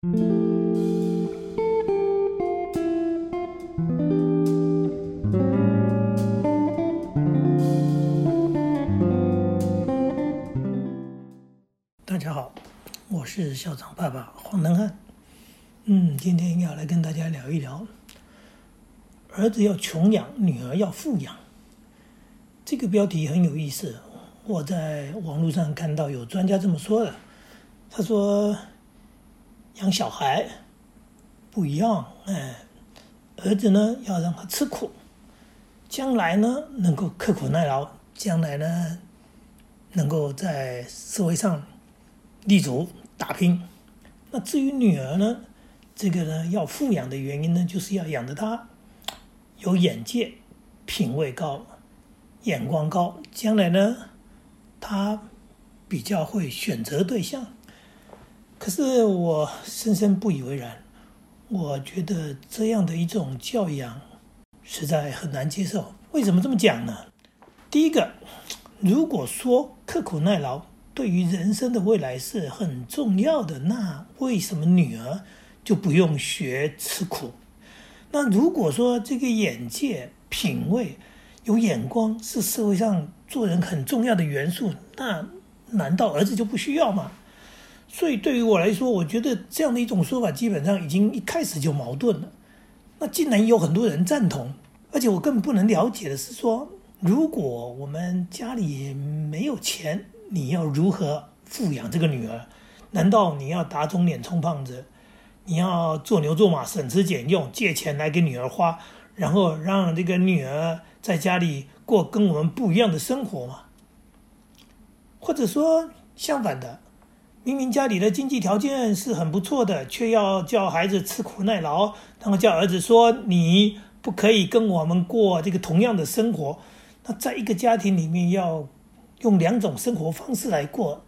大家好，我是校长爸爸黄能汉。嗯，今天要来跟大家聊一聊，儿子要穷养，女儿要富养。这个标题很有意思，我在网络上看到有专家这么说的。他说，养小孩不一样，哎，儿子呢要让他吃苦，将来呢能够刻苦耐劳，将来呢能够在社会上立足打拼。那至于女儿呢，这个呢要富养的原因呢，就是要养得她有眼界、品味高。眼光高，将来呢，他比较会选择对象。可是我深深不以为然，我觉得这样的一种教养实在很难接受。为什么这么讲呢？第一个，如果说刻苦耐劳对于人生的未来是很重要的，那为什么女儿就不用学吃苦？那如果说这个眼界、品味，有眼光是社会上做人很重要的元素，那难道儿子就不需要吗？所以对于我来说，我觉得这样的一种说法基本上已经一开始就矛盾了。那竟然有很多人赞同，而且我更不能了解的是说，如果我们家里没有钱，你要如何富养这个女儿？难道你要打肿脸充胖子？你要做牛做马，省吃俭用，借钱来给女儿花，然后让这个女儿？在家里过跟我们不一样的生活吗？或者说相反的，明明家里的经济条件是很不错的，却要叫孩子吃苦耐劳，然后叫儿子说你不可以跟我们过这个同样的生活。那在一个家庭里面要用两种生活方式来过，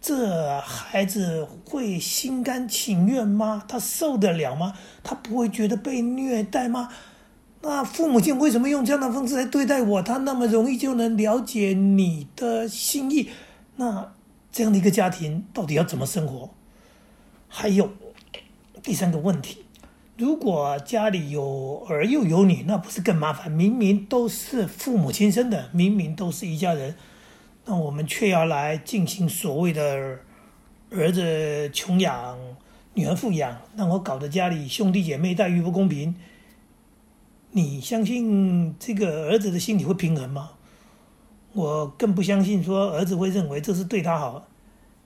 这孩子会心甘情愿吗？他受得了吗？他不会觉得被虐待吗？那父母亲为什么用这样的方式来对待我？他那么容易就能了解你的心意，那这样的一个家庭到底要怎么生活？还有第三个问题，如果家里有儿又有女，那不是更麻烦？明明都是父母亲生的，明明都是一家人，那我们却要来进行所谓的儿子穷养，女儿富养，那我搞得家里兄弟姐妹待遇不公平。你相信这个儿子的心理会平衡吗？我更不相信说儿子会认为这是对他好，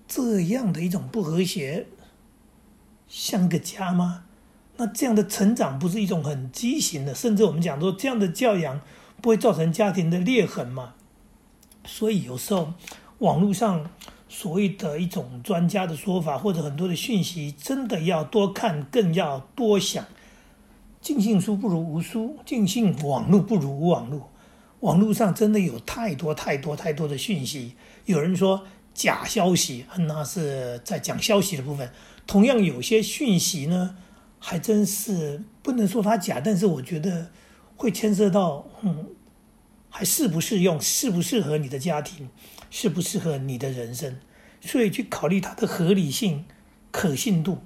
这样的一种不和谐，像个家吗？那这样的成长不是一种很畸形的，甚至我们讲说这样的教养不会造成家庭的裂痕吗？所以有时候网络上所谓的一种专家的说法，或者很多的讯息，真的要多看，更要多想。尽信书不如无书，尽信网络不如无网络。网络上真的有太多太多太多的讯息，有人说假消息，那是在讲消息的部分。同样有些讯息呢，还真是不能说它假，但是我觉得会牵涉到，嗯，还适不适用，适不适合你的家庭，适不适合你的人生，所以去考虑它的合理性、可信度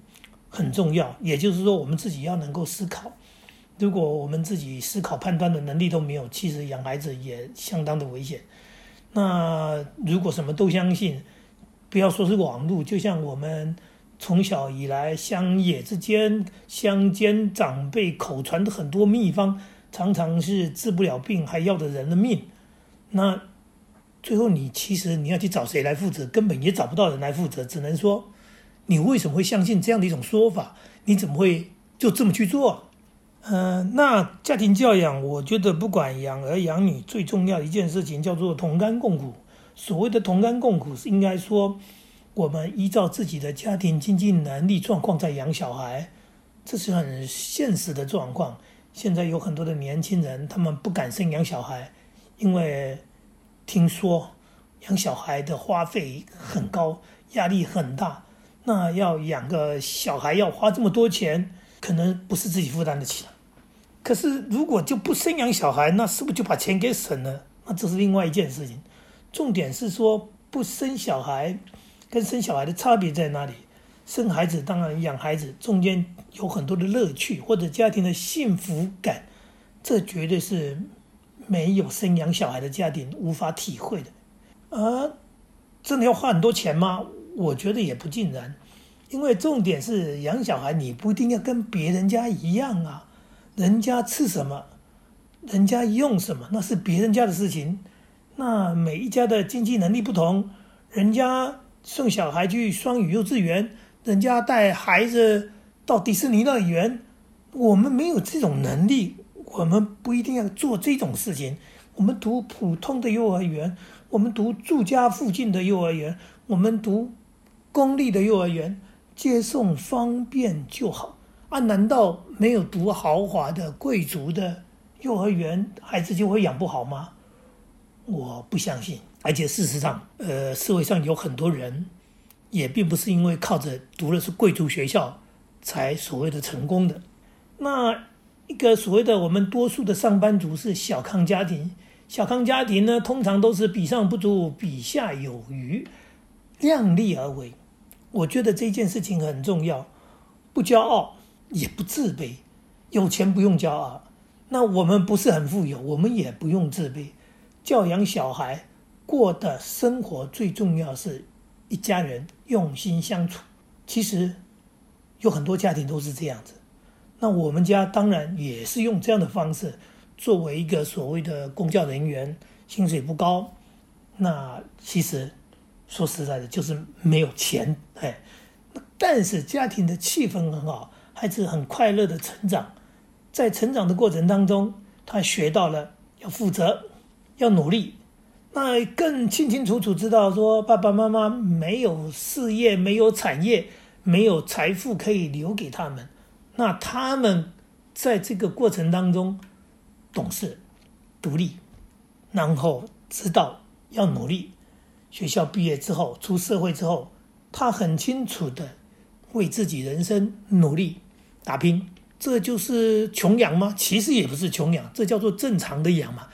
很重要。也就是说，我们自己要能够思考。如果我们自己思考判断的能力都没有，其实养孩子也相当的危险。那如果什么都相信，不要说是网络，就像我们从小以来乡野之间、乡间长辈口传的很多秘方，常常是治不了病，还要的人的命。那最后你其实你要去找谁来负责，根本也找不到人来负责，只能说你为什么会相信这样的一种说法？你怎么会就这么去做？呃，那家庭教养，我觉得不管养儿养女，最重要一件事情叫做同甘共苦。所谓的同甘共苦，是应该说，我们依照自己的家庭经济能力状况在养小孩，这是很现实的状况。现在有很多的年轻人，他们不敢生养小孩，因为听说养小孩的花费很高，压力很大。那要养个小孩要花这么多钱，可能不是自己负担得起的。可是，如果就不生养小孩，那是不是就把钱给省了？那这是另外一件事情。重点是说，不生小孩跟生小孩的差别在哪里？生孩子当然养孩子中间有很多的乐趣或者家庭的幸福感，这绝对是没有生养小孩的家庭无法体会的。啊真的要花很多钱吗？我觉得也不尽然，因为重点是养小孩，你不一定要跟别人家一样啊。人家吃什么，人家用什么，那是别人家的事情。那每一家的经济能力不同，人家送小孩去双语幼稚园，人家带孩子到迪士尼乐园，我们没有这种能力，我们不一定要做这种事情。我们读普通的幼儿园，我们读住家附近的幼儿园，我们读公立的幼儿园，接送方便就好。啊，难道没有读豪华的贵族的幼儿园，孩子就会养不好吗？我不相信。而且事实上，呃，社会上有很多人，也并不是因为靠着读的是贵族学校才所谓的成功的。那一个所谓的我们多数的上班族是小康家庭，小康家庭呢，通常都是比上不足，比下有余，量力而为。我觉得这件事情很重要，不骄傲。也不自卑，有钱不用骄傲。那我们不是很富有，我们也不用自卑。教养小孩，过的生活最重要是一家人用心相处。其实有很多家庭都是这样子。那我们家当然也是用这样的方式。作为一个所谓的公教人员，薪水不高，那其实说实在的，就是没有钱。哎，但是家庭的气氛很好。孩子很快乐的成长，在成长的过程当中，他学到了要负责，要努力，那更清清楚楚知道说爸爸妈妈没有事业，没有产业，没有财富可以留给他们，那他们在这个过程当中懂事、独立，然后知道要努力。学校毕业之后，出社会之后，他很清楚的为自己人生努力。打拼，这就是穷养吗？其实也不是穷养，这叫做正常的养嘛。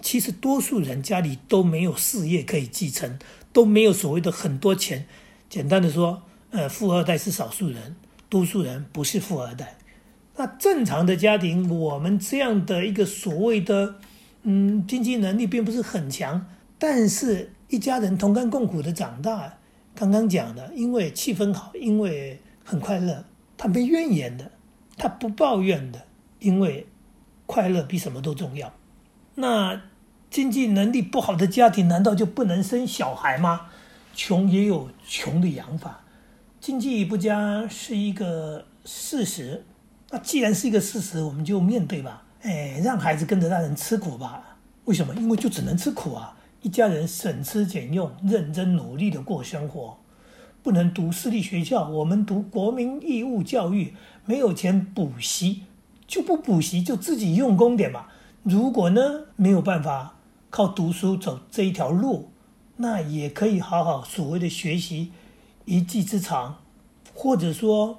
其实多数人家里都没有事业可以继承，都没有所谓的很多钱。简单的说，呃，富二代是少数人，多数人不是富二代。那正常的家庭，我们这样的一个所谓的，嗯，经济能力并不是很强，但是一家人同甘共苦的长大。刚刚讲的，因为气氛好，因为很快乐。他没怨言的，他不抱怨的，因为快乐比什么都重要。那经济能力不好的家庭，难道就不能生小孩吗？穷也有穷的养法，经济不佳是一个事实。那既然是一个事实，我们就面对吧。哎，让孩子跟着大人吃苦吧。为什么？因为就只能吃苦啊！一家人省吃俭用，认真努力的过生活。不能读私立学校，我们读国民义务教育，没有钱补习，就不补习，就自己用功点嘛。如果呢没有办法靠读书走这一条路，那也可以好好所谓的学习一技之长，或者说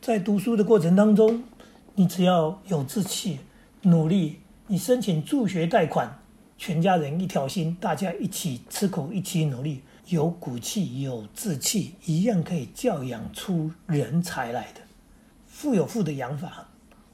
在读书的过程当中，你只要有志气、努力，你申请助学贷款，全家人一条心，大家一起吃苦，一起努力。有骨气、有志气，一样可以教养出人才来的。富有富的养法，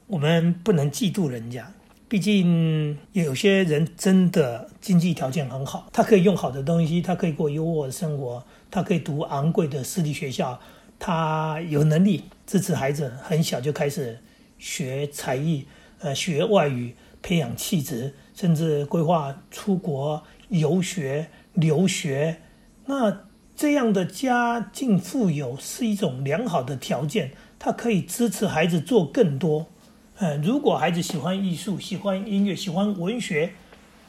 我们不能嫉妒人家。毕竟有些人真的经济条件很好，他可以用好的东西，他可以过优渥的生活，他可以读昂贵的私立学校，他有能力支持孩子很小就开始学才艺，呃，学外语，培养气质，甚至规划出国游学、留学。那这样的家境富有是一种良好的条件，它可以支持孩子做更多。嗯，如果孩子喜欢艺术、喜欢音乐、喜欢文学，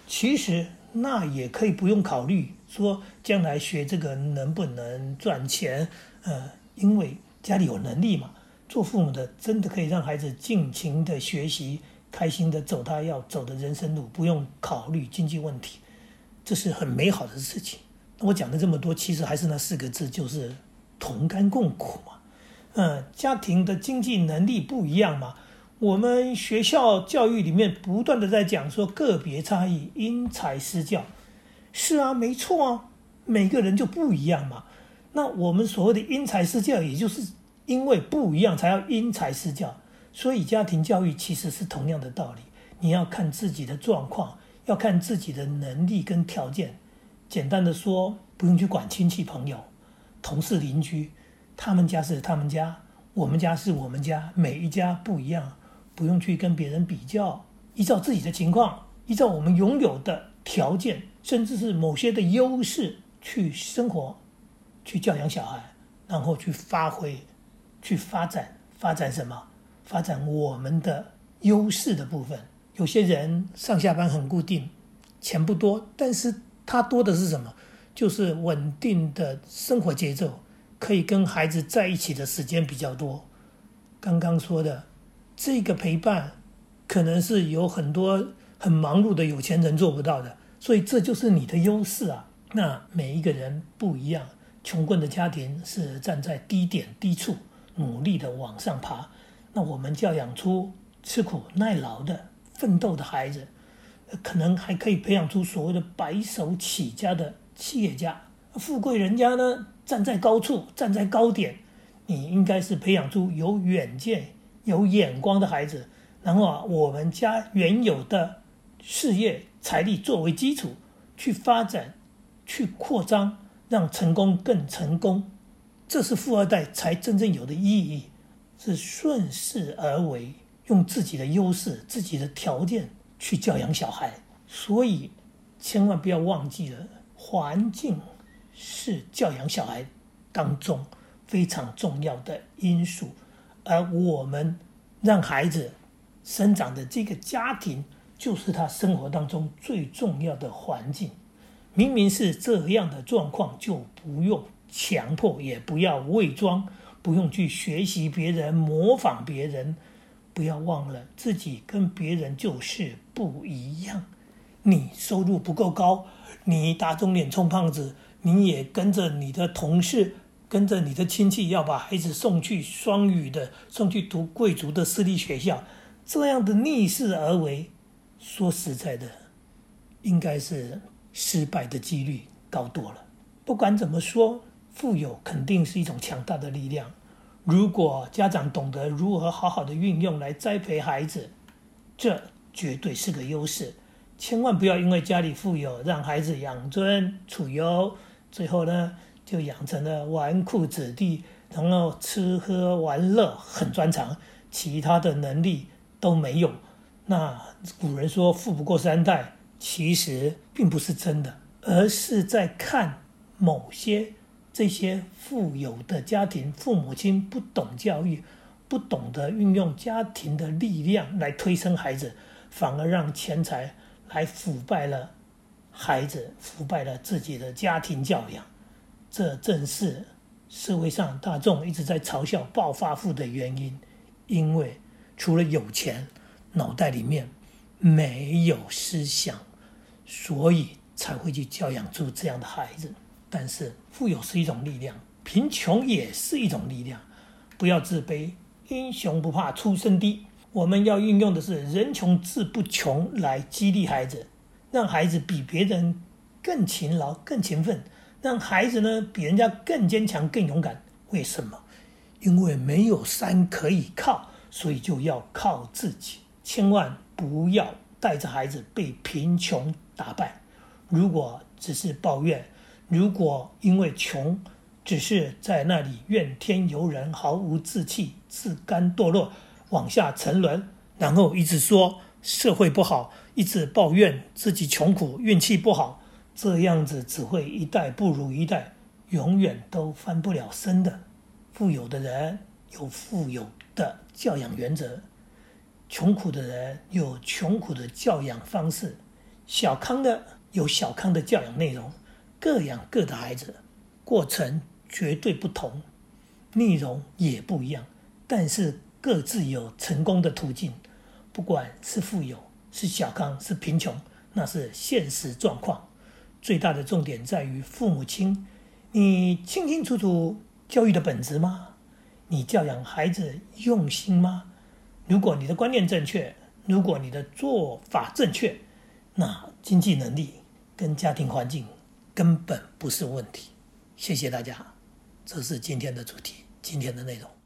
其实那也可以不用考虑说将来学这个能不能赚钱。呃，因为家里有能力嘛，做父母的真的可以让孩子尽情的学习，开心的走他要走的人生路，不用考虑经济问题，这是很美好的事情。我讲的这么多，其实还是那四个字，就是同甘共苦嘛。嗯，家庭的经济能力不一样嘛。我们学校教育里面不断的在讲说个别差异，因材施教。是啊，没错啊，每个人就不一样嘛。那我们所谓的因材施教，也就是因为不一样才要因材施教。所以家庭教育其实是同样的道理，你要看自己的状况，要看自己的能力跟条件。简单的说，不用去管亲戚朋友、同事邻居，他们家是他们家，我们家是我们家，每一家不一样，不用去跟别人比较，依照自己的情况，依照我们拥有的条件，甚至是某些的优势去生活，去教养小孩，然后去发挥，去发展，发展什么？发展我们的优势的部分。有些人上下班很固定，钱不多，但是他多的是什么？就是稳定的生活节奏，可以跟孩子在一起的时间比较多。刚刚说的这个陪伴，可能是有很多很忙碌的有钱人做不到的，所以这就是你的优势啊。那每一个人不一样，穷困的家庭是站在低点低处，努力的往上爬。那我们教养出吃苦耐劳的奋斗的孩子，可能还可以培养出所谓的白手起家的企业家。富贵人家呢，站在高处，站在高点，你应该是培养出有远见、有眼光的孩子。然后啊，我们家原有的事业财力作为基础，去发展、去扩张，让成功更成功，这是富二代才真正有的意义。是顺势而为，用自己的优势、自己的条件去教养小孩，所以千万不要忘记了，环境是教养小孩当中非常重要的因素，而我们让孩子生长的这个家庭，就是他生活当中最重要的环境。明明是这样的状况，就不用强迫，也不要伪装。不用去学习别人、模仿别人，不要忘了自己跟别人就是不一样。你收入不够高，你打肿脸充胖子，你也跟着你的同事、跟着你的亲戚要把孩子送去双语的、送去读贵族的私立学校，这样的逆势而为，说实在的，应该是失败的几率高多了。不管怎么说。富有肯定是一种强大的力量。如果家长懂得如何好好的运用来栽培孩子，这绝对是个优势。千万不要因为家里富有，让孩子养尊处优，最后呢就养成了纨绔子弟，然后吃喝玩乐很专长，其他的能力都没有。那古人说富不过三代，其实并不是真的，而是在看某些。这些富有的家庭，父母亲不懂教育，不懂得运用家庭的力量来推升孩子，反而让钱财来腐败了孩子，腐败了自己的家庭教养。这正是社会上大众一直在嘲笑暴发户的原因，因为除了有钱，脑袋里面没有思想，所以才会去教养出这样的孩子。但是富有是一种力量，贫穷也是一种力量。不要自卑，英雄不怕出身低。我们要运用的是“人穷志不穷”来激励孩子，让孩子比别人更勤劳、更勤奋，让孩子呢比人家更坚强、更勇敢。为什么？因为没有山可以靠，所以就要靠自己。千万不要带着孩子被贫穷打败。如果只是抱怨，如果因为穷，只是在那里怨天尤人，毫无志气，自甘堕落，往下沉沦，然后一直说社会不好，一直抱怨自己穷苦，运气不好，这样子只会一代不如一代，永远都翻不了身的。富有的人有富有的教养原则，穷苦的人有穷苦的教养方式，小康的有小康的教养内容。各养各的孩子，过程绝对不同，内容也不一样，但是各自有成功的途径。不管是富有、是小康、是贫穷，那是现实状况。最大的重点在于父母亲，你清清楚楚教育的本质吗？你教养孩子用心吗？如果你的观念正确，如果你的做法正确，那经济能力跟家庭环境。根本不是问题，谢谢大家。这是今天的主题，今天的内容。